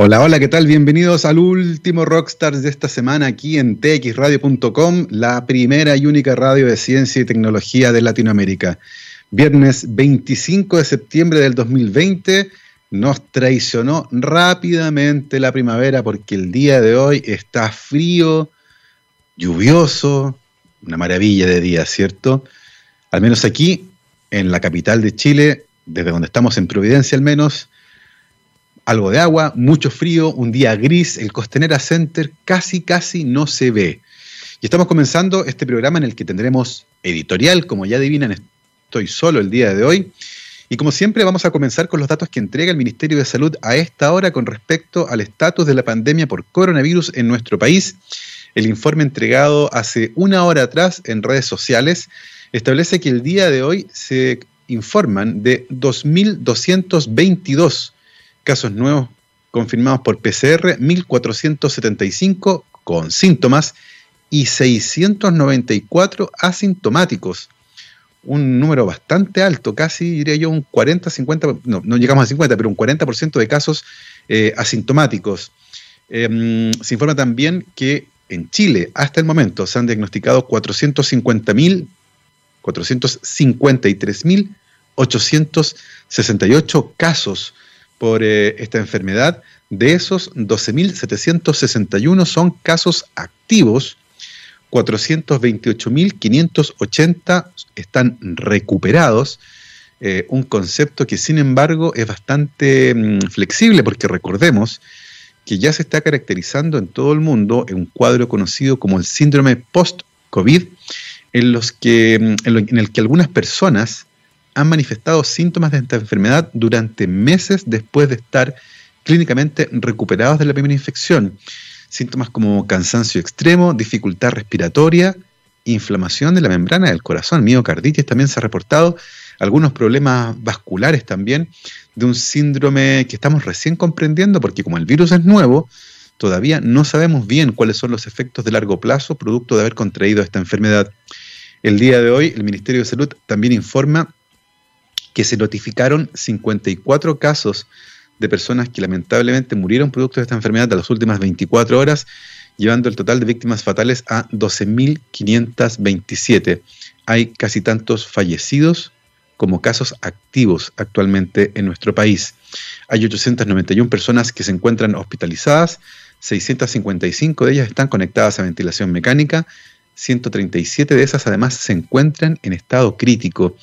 Hola, hola, ¿qué tal? Bienvenidos al último Rockstars de esta semana aquí en txradio.com, la primera y única radio de ciencia y tecnología de Latinoamérica. Viernes 25 de septiembre del 2020 nos traicionó rápidamente la primavera porque el día de hoy está frío, lluvioso, una maravilla de día, ¿cierto? Al menos aquí, en la capital de Chile, desde donde estamos en Providencia al menos, algo de agua, mucho frío, un día gris, el Costanera Center casi, casi no se ve. Y estamos comenzando este programa en el que tendremos editorial, como ya adivinan, estoy solo el día de hoy. Y como siempre vamos a comenzar con los datos que entrega el Ministerio de Salud a esta hora con respecto al estatus de la pandemia por coronavirus en nuestro país. El informe entregado hace una hora atrás en redes sociales establece que el día de hoy se informan de 2.222 casos nuevos confirmados por PCR, 1.475 con síntomas y 694 asintomáticos. Un número bastante alto, casi diría yo un 40, 50, no, no llegamos a 50, pero un 40% de casos eh, asintomáticos. Em, se informa también que en Chile, hasta el momento, se han diagnosticado 450.000, 453.868 casos por eh, esta enfermedad. De esos, 12.761 son casos activos, 428.580 están recuperados. Eh, un concepto que sin embargo es bastante mm, flexible porque recordemos que ya se está caracterizando en todo el mundo en un cuadro conocido como el síndrome post-COVID, en, mm, en el que algunas personas han manifestado síntomas de esta enfermedad durante meses después de estar clínicamente recuperados de la primera infección. Síntomas como cansancio extremo, dificultad respiratoria, inflamación de la membrana del corazón, miocarditis también se ha reportado, algunos problemas vasculares también, de un síndrome que estamos recién comprendiendo porque como el virus es nuevo, todavía no sabemos bien cuáles son los efectos de largo plazo producto de haber contraído esta enfermedad. El día de hoy el Ministerio de Salud también informa que se notificaron 54 casos de personas que lamentablemente murieron producto de esta enfermedad de las últimas 24 horas, llevando el total de víctimas fatales a 12.527. Hay casi tantos fallecidos como casos activos actualmente en nuestro país. Hay 891 personas que se encuentran hospitalizadas, 655 de ellas están conectadas a ventilación mecánica, 137 de esas además se encuentran en estado crítico.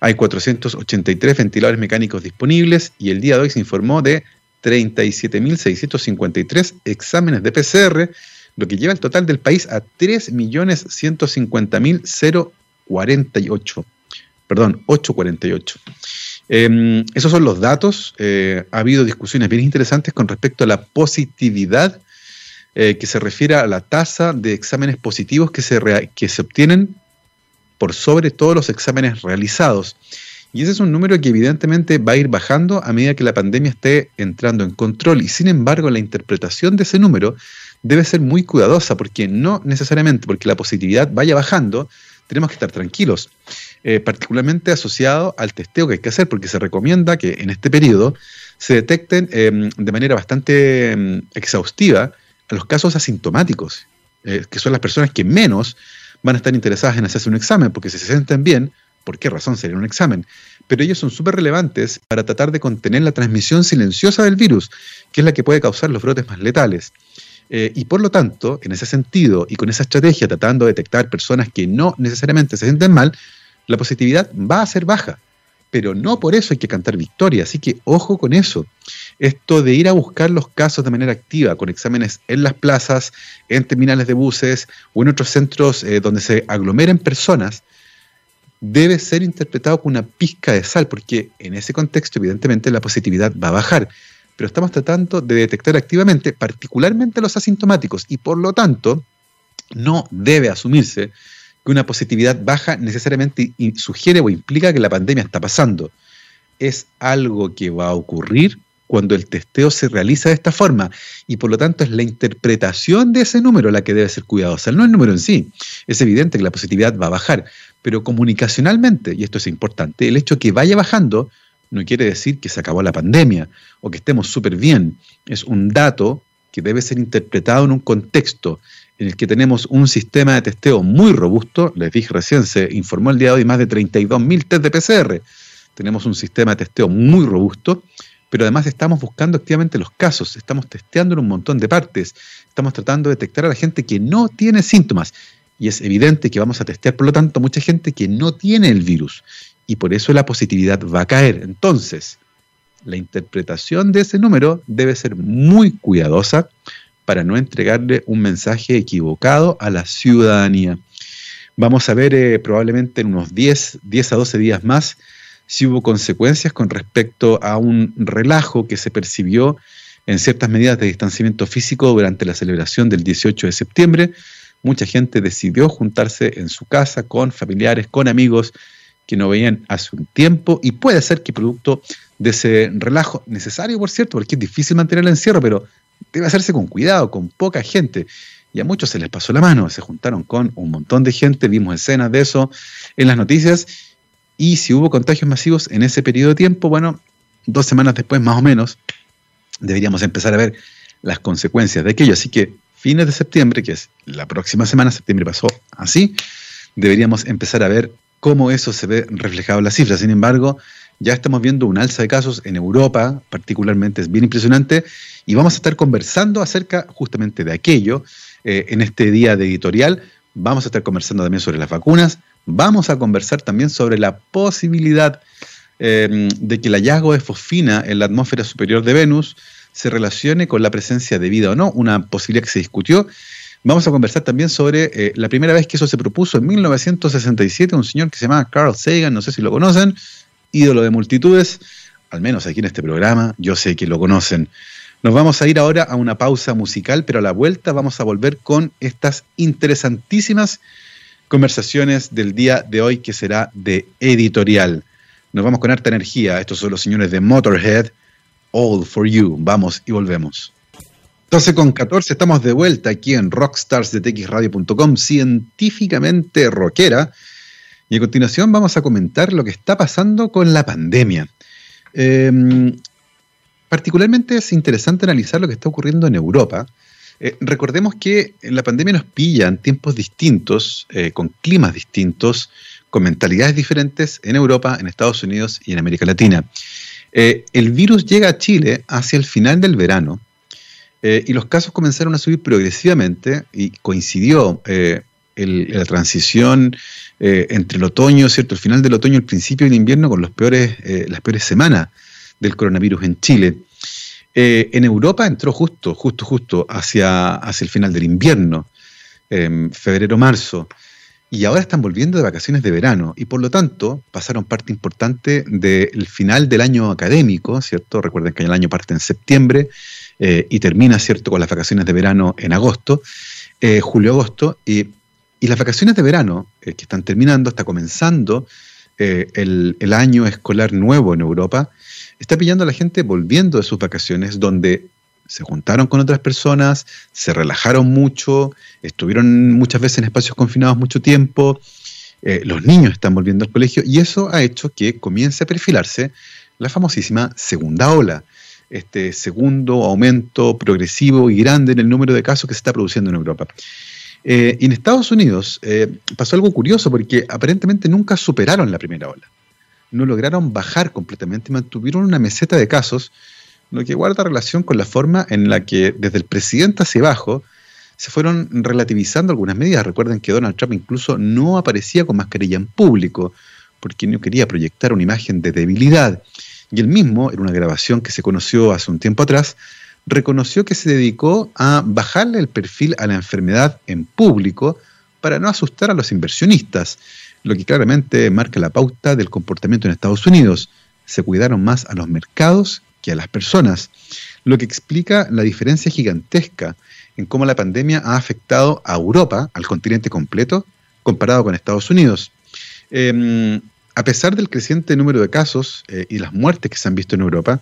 Hay 483 ventiladores mecánicos disponibles y el día de hoy se informó de 37.653 exámenes de PCR, lo que lleva el total del país a 3.150.048. Perdón, 848. Em, esos son los datos. Eh, ha habido discusiones bien interesantes con respecto a la positividad eh, que se refiere a la tasa de exámenes positivos que se, que se obtienen por sobre todos los exámenes realizados. Y ese es un número que evidentemente va a ir bajando a medida que la pandemia esté entrando en control. Y sin embargo, la interpretación de ese número debe ser muy cuidadosa, porque no necesariamente porque la positividad vaya bajando, tenemos que estar tranquilos, eh, particularmente asociado al testeo que hay que hacer, porque se recomienda que en este periodo se detecten em, de manera bastante em, exhaustiva los casos asintomáticos, eh, que son las personas que menos van a estar interesadas en hacerse un examen, porque si se sienten bien, ¿por qué razón sería un examen? Pero ellos son súper relevantes para tratar de contener la transmisión silenciosa del virus, que es la que puede causar los brotes más letales. Eh, y por lo tanto, en ese sentido y con esa estrategia, tratando de detectar personas que no necesariamente se sienten mal, la positividad va a ser baja. Pero no por eso hay que cantar victoria, así que ojo con eso esto de ir a buscar los casos de manera activa, con exámenes en las plazas, en terminales de buses o en otros centros eh, donde se aglomeren personas, debe ser interpretado con una pizca de sal, porque en ese contexto evidentemente la positividad va a bajar. Pero estamos tratando de detectar activamente, particularmente los asintomáticos, y por lo tanto no debe asumirse que una positividad baja necesariamente sugiere o implica que la pandemia está pasando. Es algo que va a ocurrir cuando el testeo se realiza de esta forma y por lo tanto es la interpretación de ese número la que debe ser cuidadosa, no el número en sí. Es evidente que la positividad va a bajar, pero comunicacionalmente, y esto es importante, el hecho que vaya bajando no quiere decir que se acabó la pandemia o que estemos súper bien. Es un dato que debe ser interpretado en un contexto en el que tenemos un sistema de testeo muy robusto. Les dije recién, se informó el día de hoy más de 32.000 test de PCR. Tenemos un sistema de testeo muy robusto, pero además estamos buscando activamente los casos, estamos testeando en un montón de partes, estamos tratando de detectar a la gente que no tiene síntomas. Y es evidente que vamos a testear, por lo tanto, mucha gente que no tiene el virus. Y por eso la positividad va a caer. Entonces, la interpretación de ese número debe ser muy cuidadosa para no entregarle un mensaje equivocado a la ciudadanía. Vamos a ver eh, probablemente en unos 10, 10 a 12 días más si hubo consecuencias con respecto a un relajo que se percibió en ciertas medidas de distanciamiento físico durante la celebración del 18 de septiembre. Mucha gente decidió juntarse en su casa con familiares, con amigos que no veían hace un tiempo y puede ser que producto de ese relajo, necesario por cierto, porque es difícil mantener el encierro, pero debe hacerse con cuidado, con poca gente. Y a muchos se les pasó la mano, se juntaron con un montón de gente, vimos escenas de eso en las noticias, y si hubo contagios masivos en ese periodo de tiempo, bueno, dos semanas después más o menos, deberíamos empezar a ver las consecuencias de aquello. Así que fines de septiembre, que es la próxima semana, septiembre pasó así, deberíamos empezar a ver cómo eso se ve reflejado en las cifras. Sin embargo, ya estamos viendo un alza de casos en Europa, particularmente es bien impresionante, y vamos a estar conversando acerca justamente de aquello eh, en este día de editorial. Vamos a estar conversando también sobre las vacunas, vamos a conversar también sobre la posibilidad eh, de que el hallazgo de fosfina en la atmósfera superior de Venus se relacione con la presencia de vida o no, una posibilidad que se discutió. Vamos a conversar también sobre eh, la primera vez que eso se propuso en 1967, un señor que se llama Carl Sagan, no sé si lo conocen, ídolo de multitudes, al menos aquí en este programa, yo sé que lo conocen. Nos vamos a ir ahora a una pausa musical, pero a la vuelta vamos a volver con estas interesantísimas conversaciones del día de hoy que será de editorial. Nos vamos con harta energía. Estos son los señores de Motorhead. All for You. Vamos y volvemos. Entonces con 14 estamos de vuelta aquí en rockstarsdetxradio.com, científicamente rockera. Y a continuación vamos a comentar lo que está pasando con la pandemia. Em, particularmente es interesante analizar lo que está ocurriendo en Europa. Eh, recordemos que la pandemia nos pilla en tiempos distintos, eh, con climas distintos, con mentalidades diferentes en Europa, en Estados Unidos y en América Latina. Eh, el virus llega a Chile hacia el final del verano y los casos comenzaron a subir progresivamente y coincidió la transición entre el otoño, ¿cierto? El final del otoño el principio del invierno con los peores, las peores semanas del coronavirus en Chile. Eh, en Europa entró justo, justo, justo hacia, hacia el final del invierno, febrero-marzo, y ahora están volviendo de vacaciones de verano, y por lo tanto pasaron parte importante del final del año académico, ¿cierto? Recuerden que el año parte en septiembre eh, y termina, ¿cierto?, con las vacaciones de verano en agosto, eh, julio-agosto, y, las vacaciones de verano que están terminando, está comenzando el, el año escolar nuevo en Europa, está pillando a la gente volviendo de sus vacaciones donde se juntaron con otras personas, se relajaron mucho, estuvieron muchas veces en espacios confinados mucho tiempo, eh, los niños están volviendo al colegio y eso ha hecho que comience a perfilarse la famosísima segunda ola, este segundo aumento progresivo y grande en el número de casos que se está produciendo en Europa. Eh, en Estados Unidos eh, pasó algo curioso porque aparentemente nunca superaron la primera ola no lograron bajar completamente, mantuvieron una meseta de casos, lo que guarda relación con la forma en la que desde el presidente hacia abajo se fueron relativizando algunas medidas. Recuerden que Donald Trump incluso no aparecía con mascarilla en público porque no quería proyectar una imagen de debilidad. Y él mismo, en una grabación que se conoció hace un tiempo atrás, reconoció que se dedicó a bajarle el perfil a la enfermedad en público para no asustar a los inversionistas lo que claramente marca la pauta del comportamiento en Estados Unidos. Se cuidaron más a los mercados que a las personas, lo que explica la diferencia gigantesca en cómo la pandemia ha afectado a Europa, al continente completo, comparado con Estados Unidos. Em, a pesar del creciente número de casos eh, y las muertes que se han visto en Europa,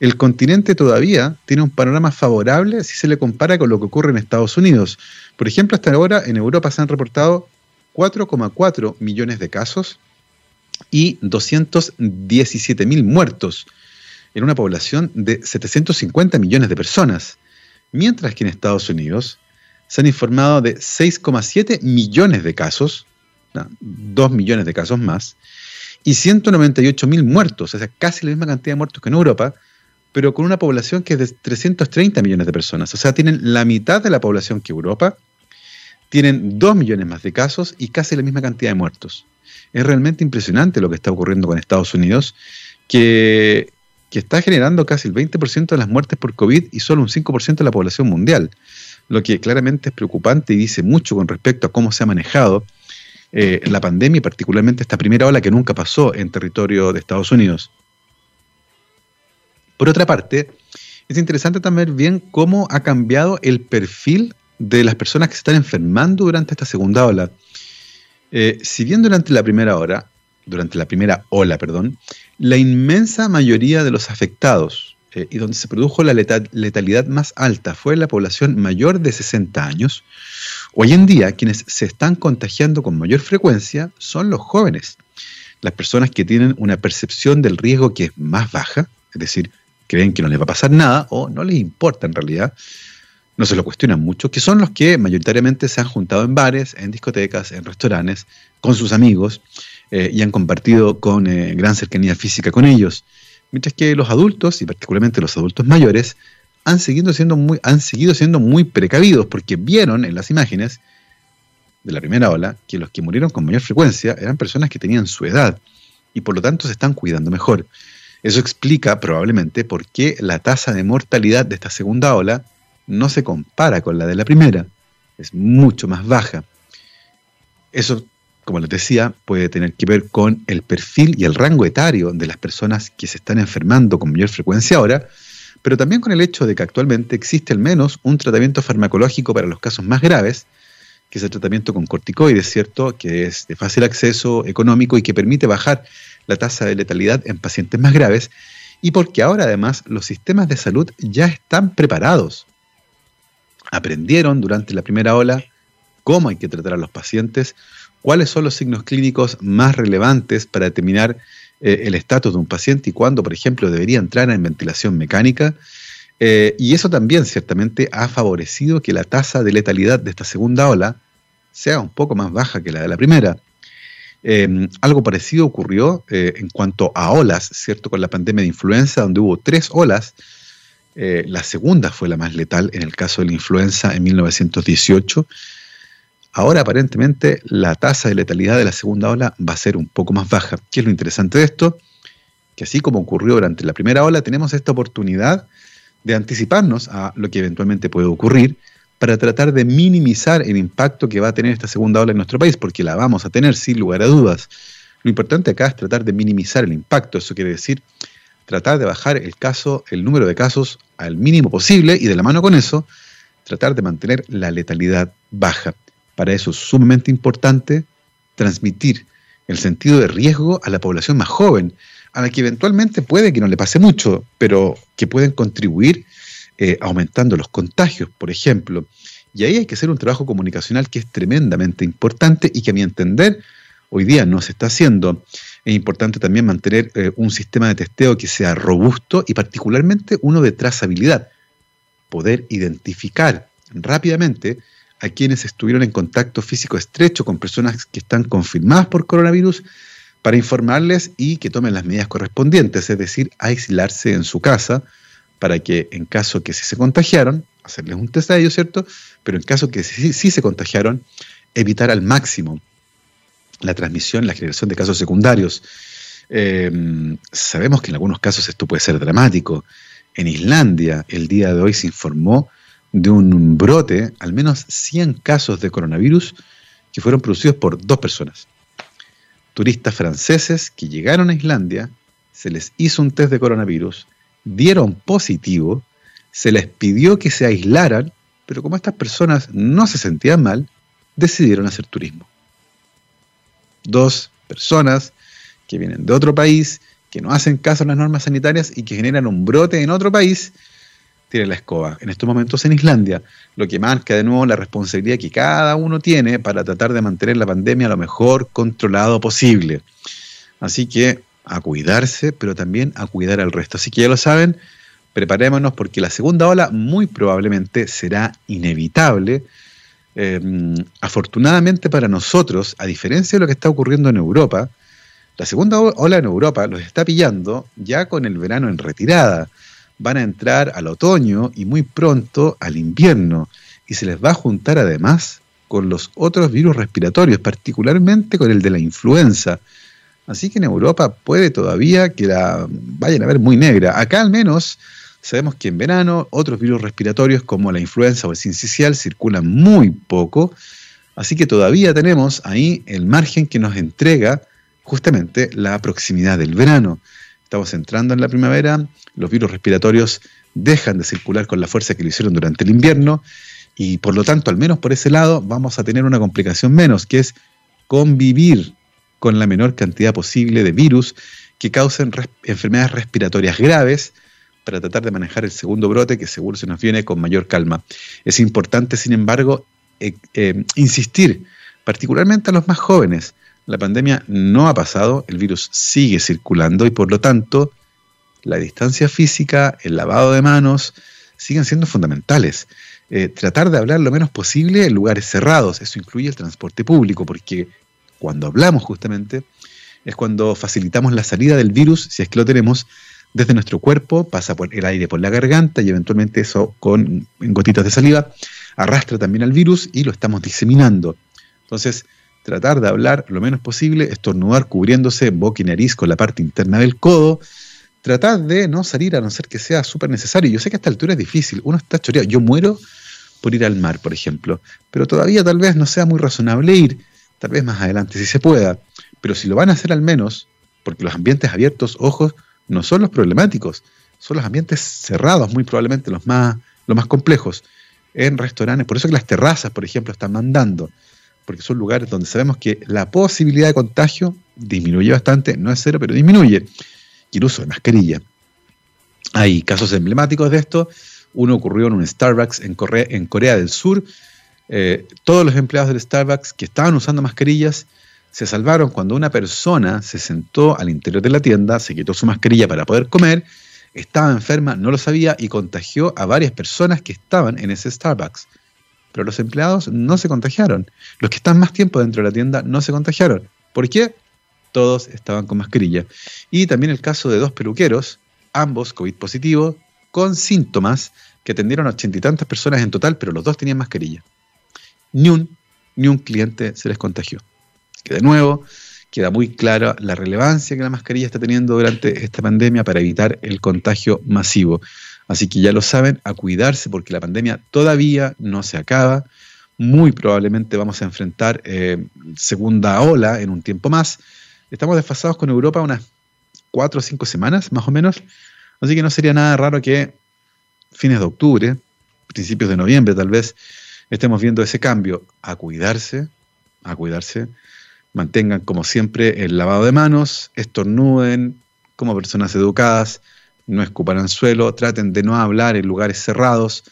el continente todavía tiene un panorama favorable si se le compara con lo que ocurre en Estados Unidos. Por ejemplo, hasta ahora en Europa se han reportado 4,4 millones de casos y 217 mil muertos en una población de 750 millones de personas, mientras que en Estados Unidos se han informado de 6,7 millones de casos, 2 millones de casos más, y 198 mil muertos, o sea, casi la misma cantidad de muertos que en Europa, pero con una población que es de 330 millones de personas. O sea, tienen la mitad de la población que Europa, tienen 2 millones más de casos y casi la misma cantidad de muertos. Es realmente impresionante lo que está ocurriendo con Estados Unidos, que, está generando casi el 20% de las muertes por COVID y solo un 5% de la población mundial lo que claramente es preocupante y dice mucho con respecto a cómo se ha manejado eh, la pandemia particularmente esta primera ola que nunca pasó en territorio de Estados Unidos. Por otra parte, es interesante también bien cómo ha cambiado el perfil de las personas que se están enfermando durante esta segunda ola. Eh, si bien durante la primera hora, durante la primera ola, perdón, la inmensa mayoría de los afectados, eh, y donde se produjo la letalidad más alta fue la población mayor de 60 años, hoy en día quienes se están contagiando con mayor frecuencia son los jóvenes, las personas que tienen una percepción del riesgo que es más baja, es decir, creen que no les va a pasar nada o no les importa en realidad, no se lo cuestionan mucho, que son los que mayoritariamente se han juntado en bares, en discotecas, en restaurantes, con sus amigos eh, y han compartido con eh, gran cercanía física con ellos mientras que los adultos, y particularmente los adultos mayores, han seguido siendo han seguido siendo muy precavidos porque vieron en las imágenes de la primera ola que los que murieron con mayor frecuencia eran personas que tenían su edad y por lo tanto se están cuidando mejor. Eso explica probablemente por qué la tasa de mortalidad de esta segunda ola no se compara con la de la primera. Es mucho más baja. Eso como les decía, puede tener que ver con el perfil y el rango etario de las personas que se están enfermando con mayor frecuencia ahora, pero también con el hecho de que actualmente existe al menos un tratamiento farmacológico para los casos más graves, que es el tratamiento con corticoides, ¿cierto? Que es de fácil acceso, económico y que permite bajar la tasa de letalidad en pacientes más graves, y porque ahora además los sistemas de salud ya están preparados. Aprendieron durante la primera ola cómo hay que tratar a los pacientes, cuáles son los signos clínicos más relevantes para determinar eh, el estatus de un paciente y cuándo, por ejemplo, debería entrar en ventilación mecánica. Eh, y eso también ciertamente ha favorecido que la tasa de letalidad de esta segunda ola sea un poco más baja que la de la primera. Em, algo parecido ocurrió eh, en cuanto a olas, ¿cierto? Con la pandemia de influenza, donde hubo tres olas. la segunda fue la más letal en el caso de la influenza en 1918 Ahora aparentemente la tasa de letalidad de la segunda ola va a ser un poco más baja. ¿Qué es lo interesante de esto? Que así como ocurrió durante la primera ola, tenemos esta oportunidad de anticiparnos a lo que eventualmente puede ocurrir para tratar de minimizar el impacto que va a tener esta segunda ola en nuestro país, porque la vamos a tener sin lugar a dudas. Lo importante acá es tratar de minimizar el impacto, eso quiere decir tratar de bajar el caso, el número de casos al mínimo posible y de la mano con eso, tratar de mantener la letalidad baja. Para eso es sumamente importante transmitir el sentido de riesgo a la población más joven, a la que eventualmente puede que no le pase mucho, pero que pueden contribuir eh, aumentando los contagios, por ejemplo. Y ahí hay que hacer un trabajo comunicacional que es tremendamente importante y que a mi entender hoy día no se está haciendo. Es importante también mantener eh, un sistema de testeo que sea robusto y particularmente uno de trazabilidad. Poder identificar rápidamente a quienes estuvieron en contacto físico estrecho con personas que están confirmadas por coronavirus para informarles y que tomen las medidas correspondientes, es decir, aislarse en su casa para que en caso que sí se contagiaron, hacerles un test a ellos, ¿cierto? Pero en caso que sí, se contagiaron, evitar al máximo la transmisión, la generación de casos secundarios. Eh, sabemos que en algunos casos esto puede ser dramático. En Islandia, el día de hoy se informó de un brote, al menos 100 casos de coronavirus que fueron producidos por dos personas. Turistas franceses que llegaron a Islandia, se les hizo un test de coronavirus, dieron positivo, se les pidió que se aislaran, pero como estas personas no se sentían mal, decidieron hacer turismo. Dos personas que vienen de otro país, que no hacen caso a las normas sanitarias y que generan un brote en otro país, tiene la escoba. En estos momentos en Islandia, lo que marca de nuevo la responsabilidad que cada uno tiene para tratar de mantener la pandemia lo mejor controlado posible. Así que a cuidarse, pero también a cuidar al resto. Así que ya lo saben, preparémonos porque la segunda ola muy probablemente será inevitable. Eh, afortunadamente para nosotros, a diferencia de lo que está ocurriendo en Europa, la segunda ola en Europa los está pillando ya con el verano en retirada. Van a entrar al otoño y muy pronto al invierno. Y se les va a juntar además con los otros virus respiratorios, particularmente con el de la influenza. Así que en Europa puede todavía que la vayan a ver muy negra. Acá al menos sabemos que en verano otros virus respiratorios como la influenza o el sincicial circulan muy poco. Así que todavía tenemos ahí el margen que nos entrega justamente la proximidad del verano. Estamos entrando en la primavera, los virus respiratorios dejan de circular con la fuerza que lo hicieron durante el invierno y por lo tanto, al menos por ese lado, vamos a tener una complicación menos, que es convivir con la menor cantidad posible de virus que causen enfermedades respiratorias graves para tratar de manejar el segundo brote que seguro se nos viene con mayor calma. Es importante, sin embargo, eh, eh, insistir, particularmente a los más jóvenes. La pandemia no ha pasado, el virus sigue circulando y por lo tanto la distancia física, el lavado de manos, siguen siendo fundamentales. Eh, tratar de hablar lo menos posible en lugares cerrados. Eso incluye el transporte público, porque cuando hablamos justamente es cuando facilitamos la salida del virus, si es que lo tenemos, desde nuestro cuerpo, pasa por el aire por la garganta y eventualmente eso con gotitas de saliva arrastra también al virus y lo estamos diseminando. Entonces, tratar de hablar lo menos posible, estornudar cubriéndose boca y nariz con la parte interna del codo, tratar de no salir a no ser que sea súper necesario. Yo sé que a esta altura es difícil, uno está choreado. Yo muero por ir al mar, por ejemplo, pero todavía tal vez no sea muy razonable ir, tal vez más adelante si se pueda, pero si lo van a hacer al menos, porque los ambientes abiertos, ojos, no son los problemáticos, son los ambientes cerrados, muy probablemente los más, los más complejos, en restaurantes. Por eso que las terrazas, por ejemplo, están mandando, porque son lugares donde sabemos que la posibilidad de contagio disminuye bastante, no es cero, pero disminuye y el uso de mascarilla. Hay casos emblemáticos de esto. Uno ocurrió en un Starbucks en Corea, en Corea del Sur. Eh, todos los empleados del Starbucks que estaban usando mascarillas se salvaron cuando una persona se sentó al interior de la tienda, se quitó su mascarilla para poder comer, estaba enferma, no lo sabía y contagió a varias personas que estaban en ese Starbucks. Pero los empleados no se contagiaron. Los que están más tiempo dentro de la tienda no se contagiaron. ¿Por qué? todos estaban con mascarilla. Y también el caso de dos peluqueros, ambos COVID positivos, con síntomas que atendieron a ochenta y tantas personas en total, pero los dos tenían mascarilla. Ni un, ni un cliente se les contagió. Que de nuevo queda muy clara la relevancia que la mascarilla está teniendo durante esta pandemia para evitar el contagio masivo. Así que ya lo saben, a cuidarse porque la pandemia todavía no se acaba. Muy probablemente vamos a enfrentar eh, segunda ola en un tiempo más Estamos desfasados con Europa unas cuatro o cinco semanas, más o menos. Así que no sería nada raro que fines de octubre, principios de noviembre tal vez, estemos viendo ese cambio. A cuidarse, a cuidarse. Mantengan como siempre el lavado de manos, estornuden como personas educadas, no escupan al suelo, traten de no hablar en lugares cerrados,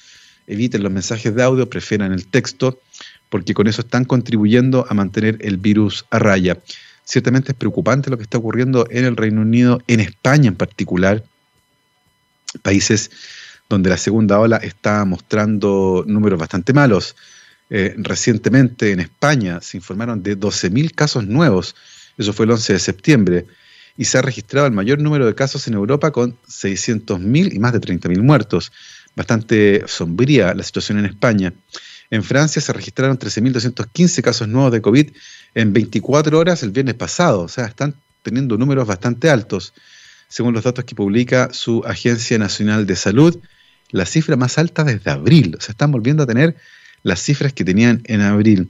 eviten los mensajes de audio, prefieran el texto, porque con eso están contribuyendo a mantener el virus a raya. Ciertamente es preocupante lo que está ocurriendo en el Reino Unido, en España en particular, países donde la segunda ola está mostrando números bastante malos. Eh, recientemente en España se informaron de 12.000 casos nuevos, eso fue el 11 de septiembre, y se ha registrado el mayor número de casos en Europa con 600.000 y más de 30.000 muertos. Bastante sombría la situación en España. En Francia se registraron 13.215 casos nuevos de COVID en 24 horas el viernes pasado, o sea, están teniendo números bastante altos. Según los datos que publica su Agencia Nacional de Salud, la cifra más alta desde abril, o sea, están volviendo a tener las cifras que tenían en abril.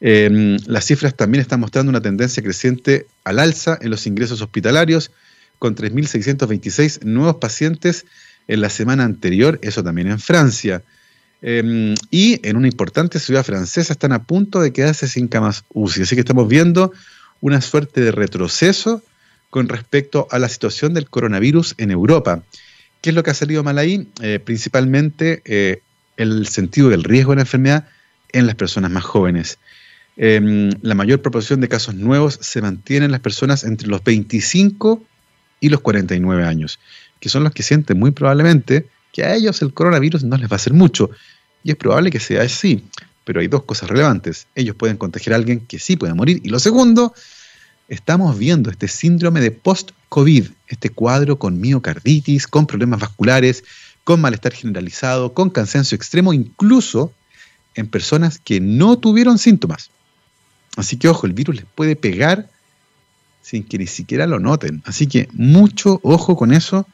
Em, las cifras también están mostrando una tendencia creciente al alza en los ingresos hospitalarios, con 3.626 nuevos pacientes en la semana anterior, eso también en Francia. Em, y en una importante ciudad francesa están a punto de quedarse sin camas UCI. Así que estamos viendo una suerte de retroceso con respecto a la situación del coronavirus en Europa. ¿Qué es lo que ha salido mal ahí? Eh, principalmente eh, el sentido del riesgo de la enfermedad en las personas más jóvenes. em, la mayor proporción de casos nuevos se mantiene en las personas entre los 25 y los 49 años, que son los que sienten muy probablemente que a ellos el coronavirus no les va a hacer mucho. Y es probable que sea así, pero hay dos cosas relevantes. Ellos pueden contagiar a alguien que sí puede morir. Y lo segundo, estamos viendo este síndrome de post-COVID, este cuadro con miocarditis, con problemas vasculares, con malestar generalizado, con cansancio extremo, incluso en personas que no tuvieron síntomas. Así que ojo, el virus les puede pegar sin que ni siquiera lo noten. Así que mucho ojo con eso,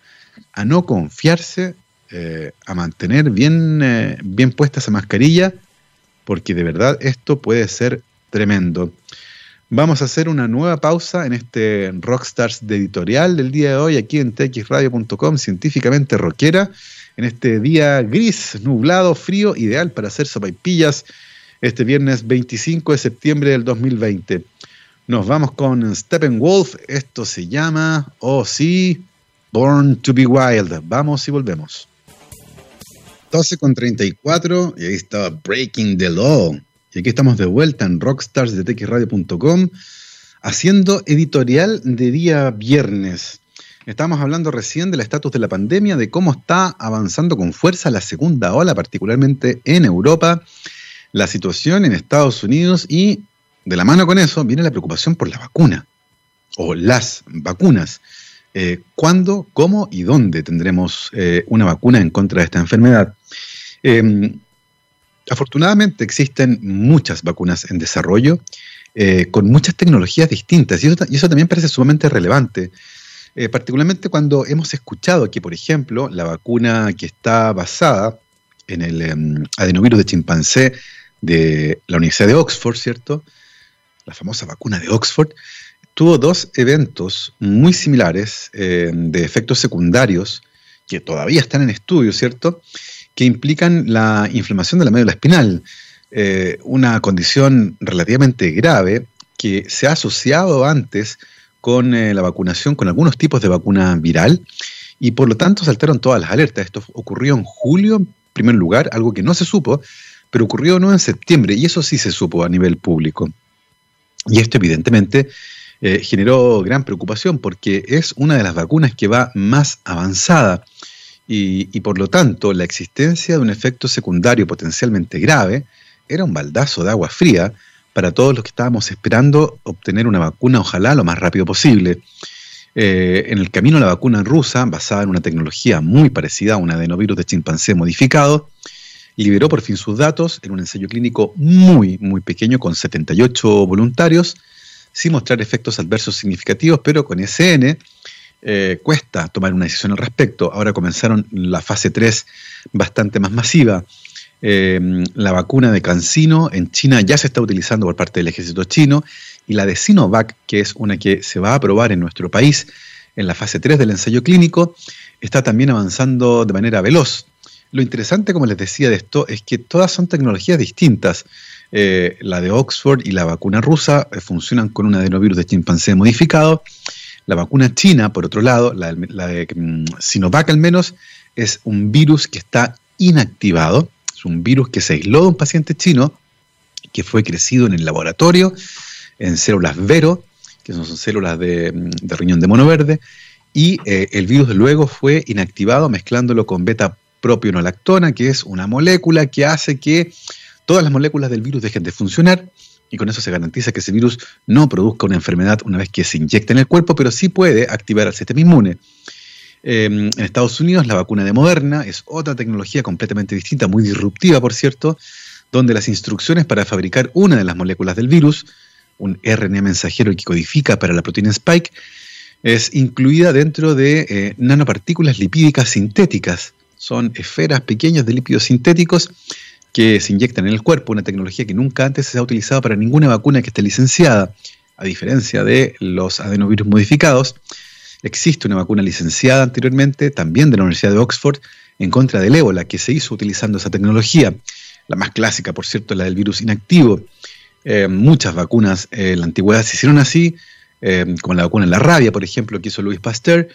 a no confiarse, eh, a mantener bien, eh, bien puesta esa mascarilla, porque de verdad esto puede ser tremendo. Vamos a hacer una nueva pausa en este Rockstars de editorial del día de hoy aquí en txradio.com, científicamente rockera, en este día gris, nublado, frío, ideal para hacer sopaipillas este viernes 25 de septiembre del 2020. Nos vamos con Steppenwolf, esto se llama, oh sí, Born to be Wild. Vamos y volvemos. 12 con 34 y ahí está Breaking the Law y aquí estamos de vuelta en Rockstars de txradio.com haciendo editorial de día viernes. Estábamos hablando recién del estatus de la pandemia, de cómo está avanzando con fuerza la segunda ola, particularmente en Europa, la situación en Estados Unidos y de la mano con eso viene la preocupación por la vacuna o las vacunas. Eh, ¿Cuándo, cómo y dónde tendremos eh, una vacuna en contra de esta enfermedad? Em, Afortunadamente existen muchas vacunas en desarrollo eh, con muchas tecnologías distintas y eso, también parece sumamente relevante, eh, particularmente cuando hemos escuchado que, por ejemplo, la vacuna que está basada en el em, adenovirus de chimpancé de la Universidad de Oxford, ¿cierto? La famosa vacuna de Oxford, tuvo dos eventos muy similares eh, de efectos secundarios que todavía están en estudio, ¿cierto? Que implican la inflamación de la médula espinal, eh, una condición relativamente grave que se ha asociado antes con eh, la vacunación, con algunos tipos de vacuna viral, y por lo tanto saltaron todas las alertas. Esto ocurrió en julio, en primer lugar, algo que no se supo, pero ocurrió no en septiembre, y eso sí se supo a nivel público. Y esto evidentemente eh, generó gran preocupación porque es una de las vacunas que va más avanzada y, por lo tanto la existencia de un efecto secundario potencialmente grave era un baldazo de agua fría para todos los que estábamos esperando obtener una vacuna, ojalá lo más rápido posible. Eh, en el camino a la vacuna rusa, basada en una tecnología muy parecida a un adenovirus de chimpancé modificado, liberó por fin sus datos en un ensayo clínico muy, muy pequeño con 78 voluntarios, sin mostrar efectos adversos significativos, pero con SN eh, cuesta tomar una decisión al respecto. Ahora comenzaron la fase 3 bastante más masiva. Eh, la vacuna de Cancino en China ya se está utilizando por parte del ejército chino y la de Sinovac, que es una que se va a aprobar en nuestro país en la fase 3 del ensayo clínico, está también avanzando de manera veloz. Lo interesante, como les decía de esto, es que todas son tecnologías distintas. Eh, la de Oxford y la vacuna rusa funcionan con un adenovirus de chimpancé modificado la vacuna china, por otro lado, la, de mm, Sinovac al menos, es un virus que está inactivado, es un virus que se aisló de un paciente chino, que fue crecido en el laboratorio, en células Vero, que son células de, mm, riñón de mono verde, y eh, el virus luego fue inactivado mezclándolo con beta propionolactona, que es una molécula que hace que todas las moléculas del virus dejen de funcionar y con eso se garantiza que ese virus no produzca una enfermedad una vez que se inyecta en el cuerpo, pero sí puede activar al sistema inmune. Em, en Estados Unidos la vacuna de Moderna es otra tecnología completamente distinta, muy disruptiva por cierto, donde las instrucciones para fabricar una de las moléculas del virus, un RNA mensajero que codifica para la proteína Spike, es incluida dentro de eh, nanopartículas lipídicas sintéticas. Son esferas pequeñas de lípidos sintéticos que se inyectan en el cuerpo, una tecnología que nunca antes se ha utilizado para ninguna vacuna que esté licenciada, a diferencia de los adenovirus modificados. Existe una vacuna licenciada anteriormente, también de la Universidad de Oxford, en contra del ébola, que se hizo utilizando esa tecnología. La más clásica, por cierto, la del virus inactivo. Eh, muchas vacunas en la antigüedad se hicieron así, eh, como la vacuna en la rabia, por ejemplo, que hizo Louis Pasteur.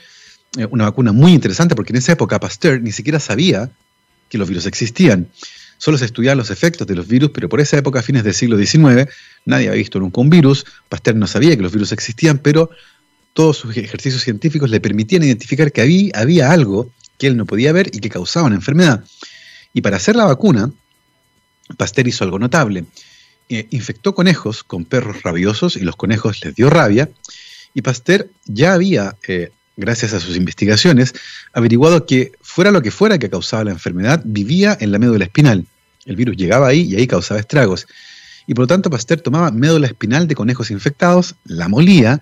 Eh, una vacuna muy interesante porque en esa época Pasteur ni siquiera sabía que los virus existían Solo se estudiaban los efectos de los virus, pero por esa época, a fines del siglo XIX, nadie había visto nunca un virus. Pasteur no sabía que los virus existían, pero todos sus ejercicios científicos le permitían identificar que había, algo que él no podía ver y que causaba una enfermedad. Y para hacer la vacuna, Pasteur hizo algo notable. Eh, infectó conejos con perros rabiosos y los conejos les dio rabia. Y Pasteur ya había, eh, gracias a sus investigaciones, averiguado que fuera lo que fuera que causaba la enfermedad, vivía en la médula espinal. El virus llegaba ahí y ahí causaba estragos. Y por lo tanto Pasteur tomaba médula espinal de conejos infectados, la molía,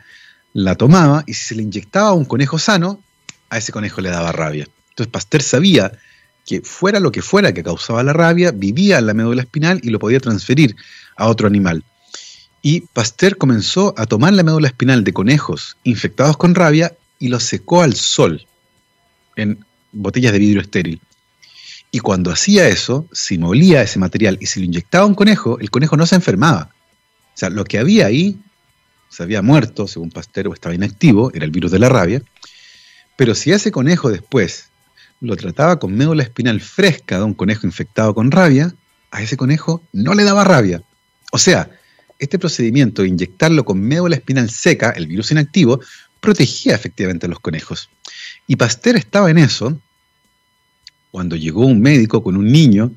la tomaba y si se le inyectaba a un conejo sano, a ese conejo le daba rabia. Entonces Pasteur sabía que fuera lo que fuera que causaba la rabia, vivía en la médula espinal y lo podía transferir a otro animal. Y Pasteur comenzó a tomar la médula espinal de conejos infectados con rabia y los secó al sol en botellas de vidrio estéril. Y cuando hacía eso, si molía ese material y si lo inyectaba a un conejo, el conejo no se enfermaba. O sea, lo que había ahí se había muerto, según Pasteur, o estaba inactivo, era el virus de la rabia. Pero si ese conejo después lo trataba con médula espinal fresca de un conejo infectado con rabia, a ese conejo no le daba rabia. O sea, este procedimiento de inyectarlo con médula espinal seca, el virus inactivo, protegía efectivamente a los conejos. Y Pasteur estaba en eso cuando llegó un médico con un niño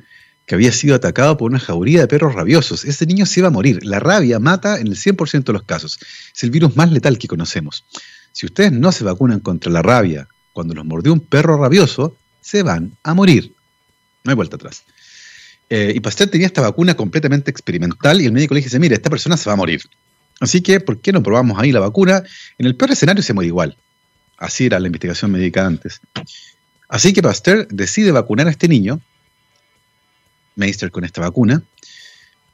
que había sido atacado por una jauría de perros rabiosos. Ese niño se iba a morir. La rabia mata en el 100% de los casos. Es el virus más letal que conocemos. Si ustedes no se vacunan contra la rabia cuando los mordió un perro rabioso, se van a morir. No hay vuelta atrás. Eh, y Pasteur tenía esta vacuna completamente experimental y el médico le dice, mire, esta persona se va a morir. Así que, ¿por qué no probamos ahí la vacuna? En el peor escenario se muere igual. Así era la investigación médica antes. Así que Pasteur decide vacunar a este niño Meister con esta vacuna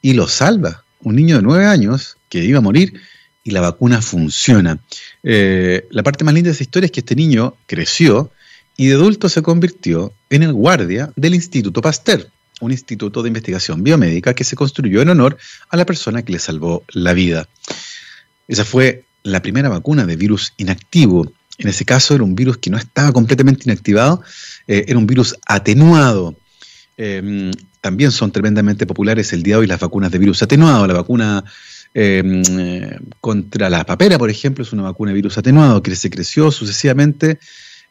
y lo salva. Un niño de nueve años que iba a morir y la vacuna funciona. Eh, la parte más linda de esa historia es que este niño creció y de adulto se convirtió en el guardia del Instituto Pasteur, un instituto de investigación biomédica que se construyó en honor a la persona que le salvó la vida. Esa fue la primera vacuna de virus inactivo. En ese caso era un virus que no estaba completamente inactivado, eh, era un virus atenuado. Eh, también son tremendamente populares el día de hoy las vacunas de virus atenuado. La vacuna eh, contra la papera, por ejemplo, es una vacuna de virus atenuado que se creció sucesivamente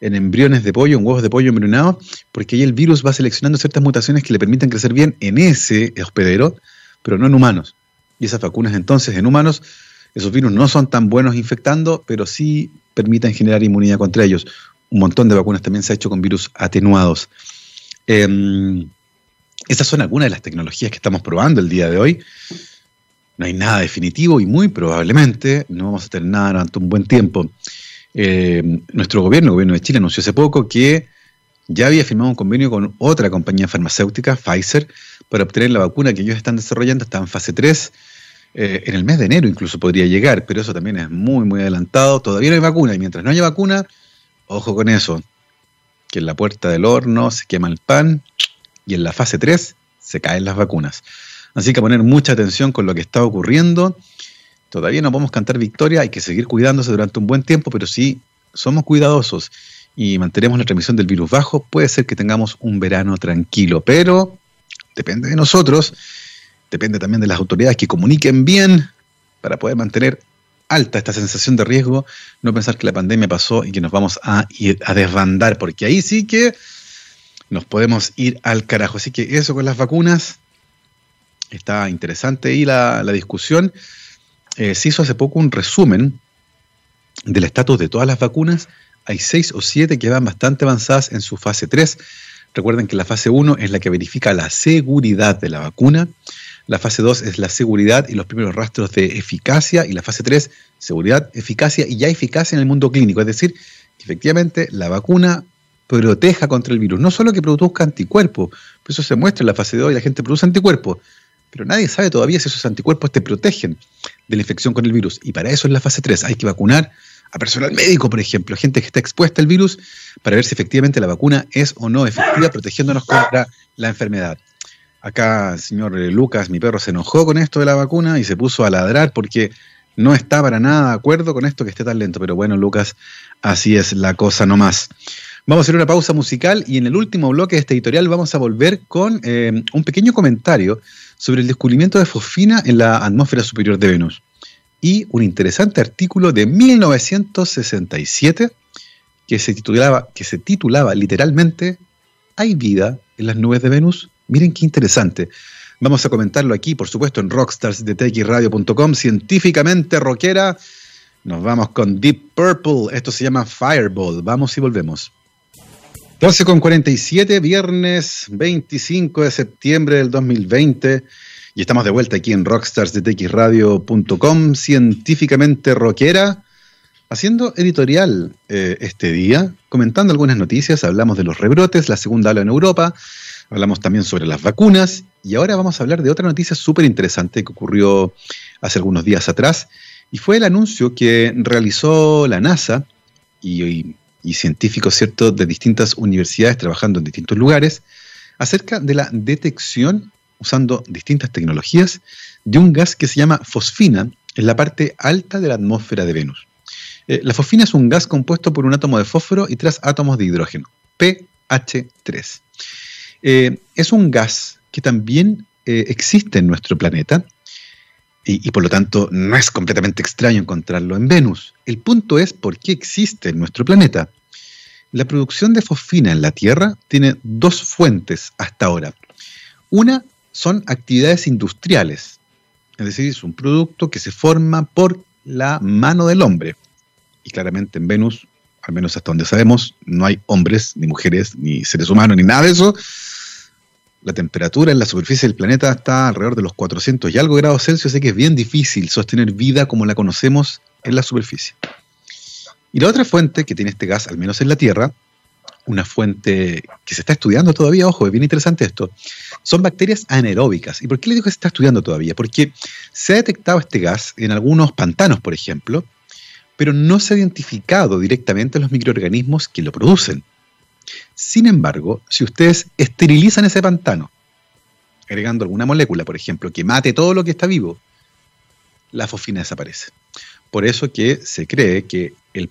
en embriones de pollo, en huevos de pollo embrionados, porque ahí el virus va seleccionando ciertas mutaciones que le permiten crecer bien en ese hospedero, pero no en humanos. Y esas vacunas entonces en humanos, esos virus no son tan buenos infectando, pero sí permiten generar inmunidad contra ellos. Un montón de vacunas también se ha hecho con virus atenuados. Em, esas son algunas de las tecnologías que estamos probando el día de hoy. No hay nada definitivo y muy probablemente no vamos a tener nada durante un buen tiempo. Eh, nuestro gobierno, el gobierno de Chile, anunció hace poco que ya había firmado un convenio con otra compañía farmacéutica, Pfizer, para obtener la vacuna que ellos están desarrollando. Está en fase 3. Eh, en el mes de enero incluso podría llegar, pero eso también es muy, muy adelantado. Todavía no hay vacuna y mientras no haya vacuna, ojo con eso, que en la puerta del horno se quema el pan y en la fase 3 se caen las vacunas. Así que poner mucha atención con lo que está ocurriendo. Todavía no podemos cantar victoria, hay que seguir cuidándose durante un buen tiempo, pero si somos cuidadosos y mantenemos la transmisión del virus bajo, puede ser que tengamos un verano tranquilo, pero depende de nosotros, depende también de las autoridades que comuniquen bien para poder mantener alta esta sensación de riesgo, no pensar que la pandemia pasó y que nos vamos a ir desbandar, porque ahí sí que nos podemos ir al carajo. Así que eso con las vacunas, está interesante ahí la, discusión. Eh, se hizo hace poco un resumen del estatus de todas las vacunas. Hay seis o siete que van bastante avanzadas en su fase 3. Recuerden que la fase 1 es la que verifica la seguridad de la vacuna. La fase 2 es la seguridad y los primeros rastros de eficacia. Y la fase 3, seguridad, eficacia y ya eficacia en el mundo clínico. Es decir, que efectivamente la vacuna proteja contra el virus. No solo que produzca anticuerpos, pues eso se muestra en la fase 2 y la gente produce anticuerpos, pero nadie sabe todavía si esos anticuerpos te protegen de la infección con el virus. Y para eso es la fase 3 hay que vacunar a personal médico, por ejemplo, gente que está expuesta al virus, para ver si efectivamente la vacuna es o no efectiva protegiéndonos contra la enfermedad. Acá señor Lucas, mi perro, se enojó con esto de la vacuna y se puso a ladrar porque no está para nada de acuerdo con esto que esté tan lento. Pero bueno, Lucas, así es la cosa nomás. Vamos a hacer una pausa musical y en el último bloque de este editorial vamos a volver con eh, un pequeño comentario sobre el descubrimiento de fosfina en la atmósfera superior de Venus y un interesante artículo de 1967 que se titulaba, que se titulaba literalmente ¿Hay vida en las nubes de Venus? Miren qué interesante. Vamos a comentarlo aquí, por supuesto, en rockstarsdetxradio.com, científicamente rockera. Nos vamos con Deep Purple. Esto se llama Fireball. Vamos y volvemos. 12 con 47, viernes 25 de septiembre del 2020. Y estamos de vuelta aquí en rockstarsdetxradio.com, científicamente rockera, haciendo editorial eh, este día, comentando algunas noticias. Hablamos de los rebrotes, la segunda ola en Europa, hablamos también sobre las vacunas. Y ahora vamos a hablar de otra noticia súper interesante que ocurrió hace algunos días atrás. Y fue el anuncio que realizó la NASA y, científicos ¿cierto? de distintas universidades trabajando en distintos lugares acerca de la detección usando distintas tecnologías de un gas que se llama fosfina en la parte alta de la atmósfera de Venus. Eh, la fosfina es un gas compuesto por un átomo de fósforo y tres átomos de hidrógeno, PH3. Eh, es un gas que también eh, existe en nuestro planeta y, y, por lo tanto no es completamente extraño encontrarlo en Venus. El punto es por qué existe en nuestro planeta. La producción de fosfina en la Tierra tiene dos fuentes hasta ahora. Una son actividades industriales, es decir, es un producto que se forma por la mano del hombre. Y claramente en Venus, al menos hasta donde sabemos, no hay hombres, ni mujeres, ni seres humanos, ni nada de eso. La temperatura en la superficie del planeta está alrededor de los 400 y algo grados Celsius, así que es bien difícil sostener vida como la conocemos en la superficie. Y la otra fuente que tiene este gas, al menos en la Tierra, una fuente que se está estudiando todavía, ojo, es bien interesante esto, son bacterias anaeróbicas. ¿Y por qué le digo que se está estudiando todavía? Porque se ha detectado este gas en algunos pantanos, por ejemplo, pero no se ha identificado directamente los microorganismos que lo producen. Sin embargo, si ustedes esterilizan ese pantano, agregando alguna molécula, por ejemplo, que mate todo lo que está vivo, la fosfina desaparece. Por eso que se cree que el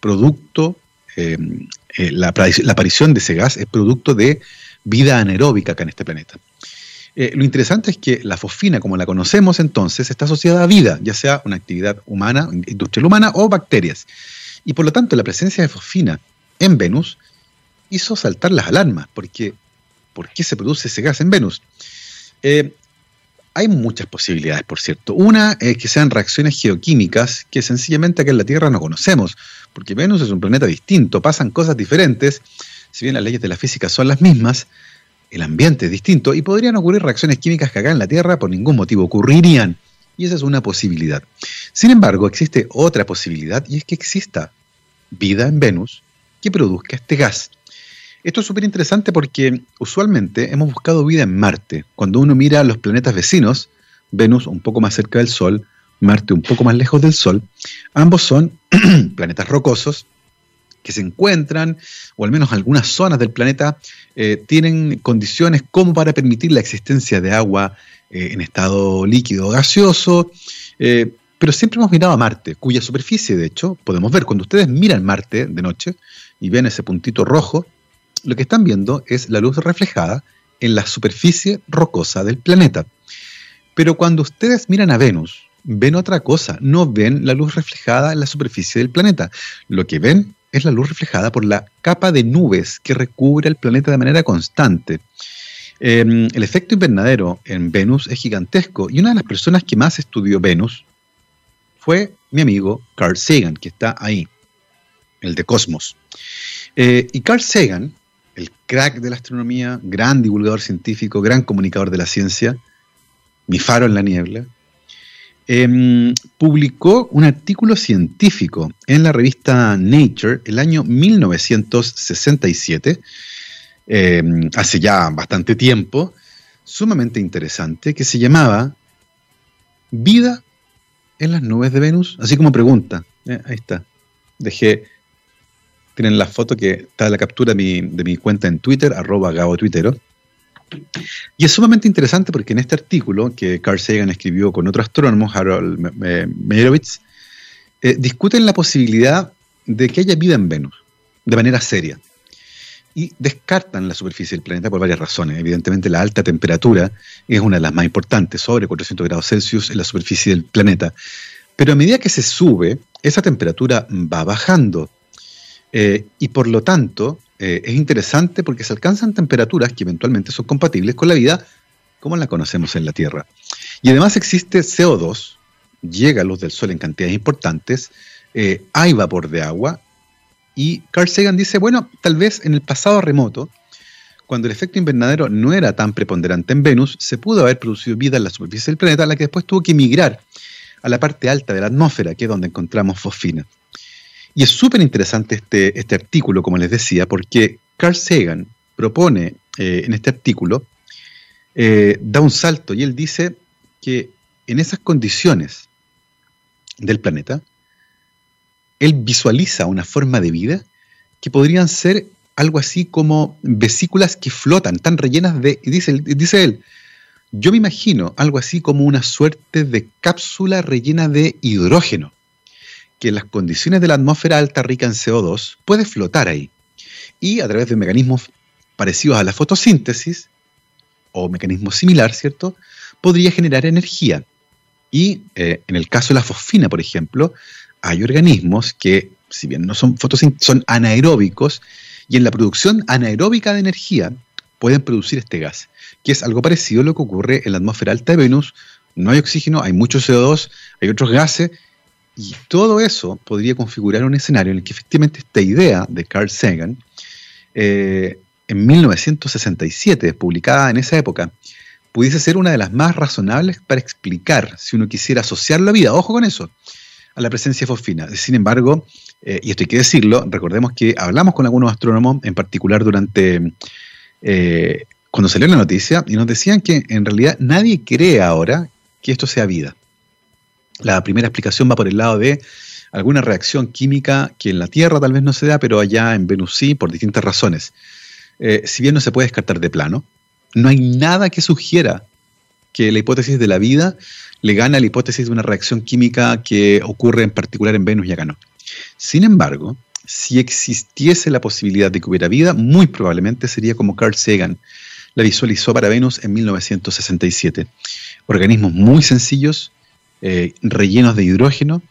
producto eh, eh, la, aparición de ese gas es producto de vida anaeróbica acá en este planeta. Eh, lo interesante es que la fosfina, como la conocemos entonces, está asociada a vida, ya sea una actividad humana, industrial humana o bacterias. Y por lo tanto, la presencia de fosfina en Venus hizo saltar las alarmas, porque ¿por qué se produce ese gas en Venus? hay muchas posibilidades, por cierto. Una es que sean reacciones geoquímicas que sencillamente acá en la Tierra no conocemos, porque Venus es un planeta distinto, pasan cosas diferentes, si bien las leyes de la física son las mismas, el ambiente es distinto y podrían ocurrir reacciones químicas que acá en la Tierra por ningún motivo ocurrirían. Y esa es una posibilidad. Sin embargo, existe otra posibilidad y es que exista vida en Venus que produzca este gas. Esto es súper interesante porque usualmente hemos buscado vida en Marte. Cuando uno mira los planetas vecinos, Venus un poco más cerca del Sol, Marte un poco más lejos del Sol, ambos son planetas rocosos que se encuentran, o al menos algunas zonas del planeta, eh, tienen condiciones como para permitir la existencia de agua eh, en estado líquido o gaseoso, eh, pero siempre hemos mirado a Marte, cuya superficie, de hecho, podemos ver, cuando ustedes miran Marte de noche y ven ese puntito rojo, lo que están viendo es la luz reflejada en la superficie rocosa del planeta. Pero cuando ustedes miran a Venus, ven otra cosa, no ven la luz reflejada en la superficie del planeta. Lo que ven es la luz reflejada por la capa de nubes que recubre el planeta de manera constante. Em, el efecto invernadero en Venus es gigantesco y una de las personas que más estudió Venus fue mi amigo Carl Sagan, que está ahí, el de Cosmos. Eh, y Carl Sagan crack de la astronomía, gran divulgador científico, gran comunicador de la ciencia, mi faro en la niebla, em, publicó un artículo científico en la revista Nature el año 1967, em, hace ya bastante tiempo, sumamente interesante, que se llamaba Vida en las nubes de Venus, así como pregunta. Eh, ahí está. Dejé tienen la foto que está la captura de mi, cuenta en Twitter, arroba Gabo. Y es sumamente interesante porque en este artículo que Carl Sagan escribió con otro astrónomo, Harold Meyerowitz, eh, discuten la posibilidad de que haya vida en Venus, de manera seria. y descartan la superficie del planeta por varias razones. Evidentemente la alta temperatura es una de las más importantes, sobre 400 grados Celsius en la superficie del planeta. Pero a medida que se sube, esa temperatura va bajando. Eh, y por lo tanto, eh, es interesante porque se alcanzan temperaturas que eventualmente son compatibles con la vida como la conocemos en la Tierra. Y además existe CO2, llega a luz del Sol en cantidades importantes, eh, hay vapor de agua, y Carl Sagan dice, bueno, tal vez en el pasado remoto, cuando el efecto invernadero no era tan preponderante en Venus, se pudo haber producido vida en la superficie del planeta, la que después tuvo que migrar a la parte alta de la atmósfera, que es donde encontramos fosfina. Y es súper interesante este, este artículo, como les decía, porque Carl Sagan propone eh, en este artículo, eh, da un salto y él dice que en esas condiciones del planeta, él visualiza una forma de vida que podrían ser algo así como vesículas que flotan, tan rellenas de, dice, dice él, yo me imagino algo así como una suerte de cápsula rellena de hidrógeno, que las condiciones de la atmósfera alta rica en CO2 puede flotar ahí. Y a través de mecanismos parecidos a la fotosíntesis, o mecanismo similar, ¿cierto? Podría generar energía. Y eh, en el caso de la fosfina, por ejemplo, hay organismos que, si bien no son fotosíntesis, son anaeróbicos, y en la producción anaeróbica de energía pueden producir este gas que es algo parecido a lo que ocurre en la atmósfera alta de Venus. No hay oxígeno, hay mucho CO2, hay otros gases, y todo eso podría configurar un escenario en el que efectivamente esta idea de Carl Sagan, eh, en 1967, publicada en esa época, pudiese ser una de las más razonables para explicar, si uno quisiera asociar la vida, ojo con eso, a la presencia fosfina. Sin embargo, eh, y esto hay que decirlo, recordemos que hablamos con algunos astrónomos, en particular durante eh, cuando salió la noticia y nos decían que en realidad nadie cree ahora que esto sea vida. La primera explicación va por el lado de alguna reacción química que en la Tierra tal vez no se da, pero allá en Venus sí, por distintas razones. Eh, si bien no se puede descartar de plano, no hay nada que sugiera que la hipótesis de la vida le gana a la hipótesis de una reacción química que ocurre en particular en Venus y acá no. Sin embargo, si existiese la posibilidad de que hubiera vida, muy probablemente sería como Carl Sagan la visualizó para Venus en 1967. Organismos muy sencillos, eh, rellenos de hidrógeno,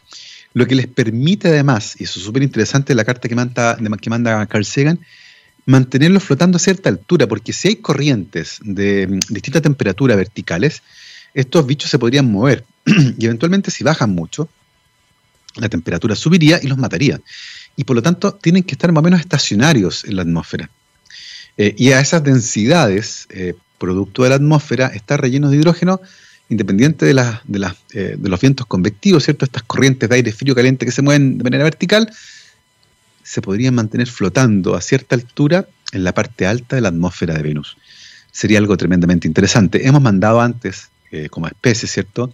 lo que les permite además, y eso es súper interesante la carta que manda, que manda Carl Sagan, mantenerlos flotando a cierta altura, porque si hay corrientes de mm, distinta temperatura verticales, estos bichos se podrían mover y eventualmente si bajan mucho, la temperatura subiría y los mataría. Y por lo tanto tienen que estar más o menos estacionarios en la atmósfera. Eh, y a esas densidades, eh, producto de la atmósfera, está relleno de hidrógeno, independiente de, de, eh, de, los vientos convectivos, ¿cierto? Estas corrientes de aire frío caliente que se mueven de manera vertical, se podrían mantener flotando a cierta altura en la parte alta de la atmósfera de Venus. Sería algo tremendamente interesante. Hemos mandado antes, como especie, ¿cierto?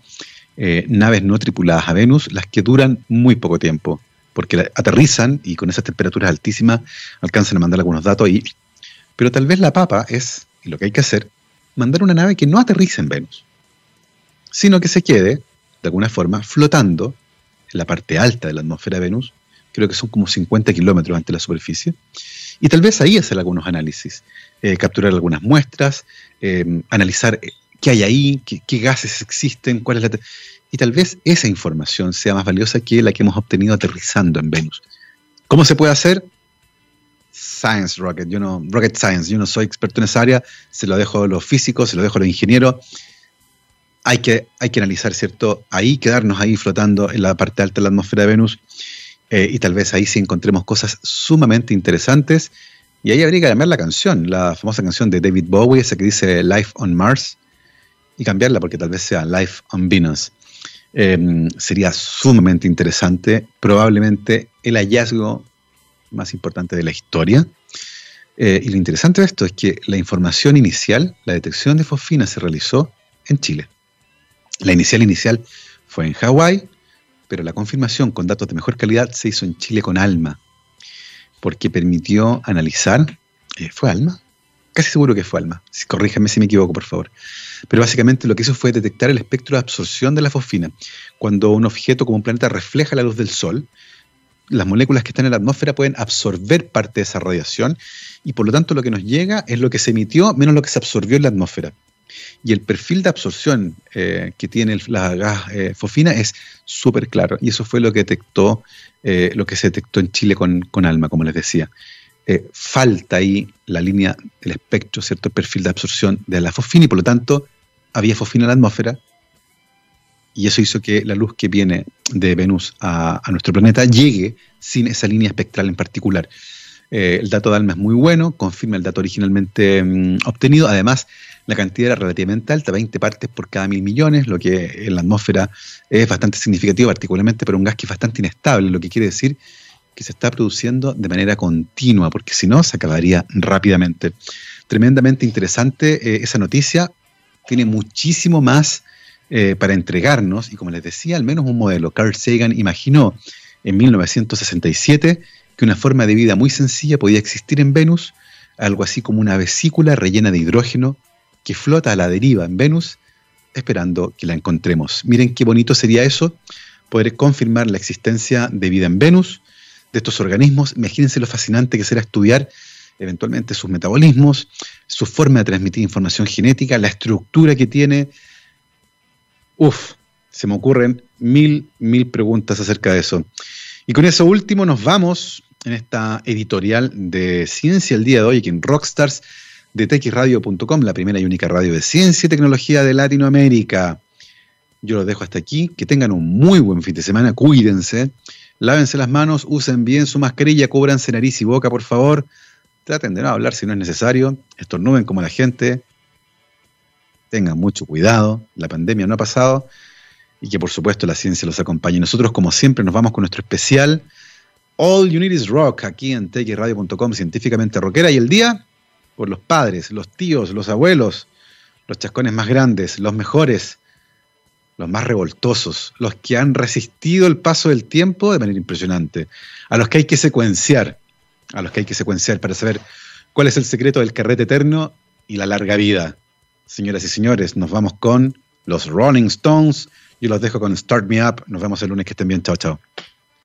naves no tripuladas a Venus, las que duran muy poco tiempo, porque aterrizan y con esas temperaturas altísimas alcanzan a mandar algunos datos y pero tal vez la papa es, y lo que hay que hacer, mandar una nave que no aterrice en Venus, sino que se quede, de alguna forma, flotando en la parte alta de la atmósfera de Venus, creo que son como 50 kilómetros ante la superficie, y tal vez ahí hacer algunos análisis, eh, capturar algunas muestras, eh, analizar eh, qué hay ahí, qué, gases existen, cuál es la... Y tal vez esa información sea más valiosa que la que hemos obtenido aterrizando en Venus. ¿Cómo se puede hacer? Science Rocket, yo no, Rocket Science, yo no soy experto en esa área, se lo dejo a los físicos, se lo dejo a los ingenieros. Hay que, hay que analizar, ¿cierto? Ahí, quedarnos ahí flotando en la parte alta de la atmósfera de Venus eh, y tal vez ahí sí encontremos cosas sumamente interesantes. Y ahí habría que cambiar la canción, la famosa canción de David Bowie, esa que dice Life on Mars, y cambiarla porque tal vez sea Life on Venus. Em, sería sumamente interesante, probablemente el hallazgo más importante de la historia. Eh, y lo interesante de esto es que la información inicial, la detección de fosfina se realizó en Chile. La inicial inicial fue en Hawái, pero la confirmación con datos de mejor calidad se hizo en Chile con ALMA, porque permitió analizar, eh, ¿fue ALMA? Casi seguro que fue ALMA, corríjame si me equivoco, por favor. Pero básicamente lo que hizo fue detectar el espectro de absorción de la fosfina. Cuando un objeto como un planeta refleja la luz del Sol, las moléculas que están en la atmósfera pueden absorber parte de esa radiación y por lo tanto lo que nos llega es lo que se emitió menos lo que se absorbió en la atmósfera. Y el perfil de absorción eh, que tiene la gas eh, es súper claro. Y eso fue lo que detectó, eh, lo que se detectó en Chile con, ALMA, como les decía. falta ahí la línea del espectro, ¿cierto? El perfil de absorción de la fosfina y por lo tanto había fosfina en la atmósfera, y eso hizo que la luz que viene de Venus a, nuestro planeta llegue sin esa línea espectral en particular. Eh, el dato de ALMA es muy bueno, confirma el dato originalmente mm, obtenido. Además, la cantidad era relativamente alta, 20 partes por cada mil millones, lo que en la atmósfera es bastante significativo, particularmente para un gas que es bastante inestable, lo que quiere decir que se está produciendo de manera continua, porque si no, se acabaría rápidamente. Tremendamente interesante eh, esa noticia, tiene muchísimo más eh, para entregarnos, y como les decía, al menos un modelo. Carl Sagan imaginó en 1967 que una forma de vida muy sencilla podía existir en Venus, algo así como una vesícula rellena de hidrógeno que flota a la deriva en Venus, esperando que la encontremos. Miren qué bonito sería eso, poder confirmar la existencia de vida en Venus, de estos organismos. Imagínense lo fascinante que será estudiar eventualmente sus metabolismos, su forma de transmitir información genética, la estructura que tiene, Uf, se me ocurren mil, mil preguntas acerca de eso. Y con eso último nos vamos en esta editorial de Ciencia el día de hoy aquí en Rockstars de texradio.com, la primera y única radio de ciencia y tecnología de Latinoamérica. Yo los dejo hasta aquí, que tengan un muy buen fin de semana, cuídense, lávense las manos, usen bien su mascarilla, cúbranse nariz y boca, por favor. Traten de no hablar si no es necesario, estornuden como la gente, tengan mucho cuidado, la pandemia no ha pasado y que por supuesto la ciencia los acompañe. Nosotros como siempre nos vamos con nuestro especial All You Need Is Rock aquí en techradio.com científicamente rockera y el día por los padres, los tíos, los abuelos, los chascones más grandes, los mejores, los más revoltosos, los que han resistido el paso del tiempo de manera impresionante, a los que hay que secuenciar, a los que hay que secuenciar para saber cuál es el secreto del carrete eterno y la larga vida. Señoras y señores, nos vamos con los Rolling Stones. Yo los dejo con Start Me Up. Nos vemos el lunes. Que estén bien. Chao, chao.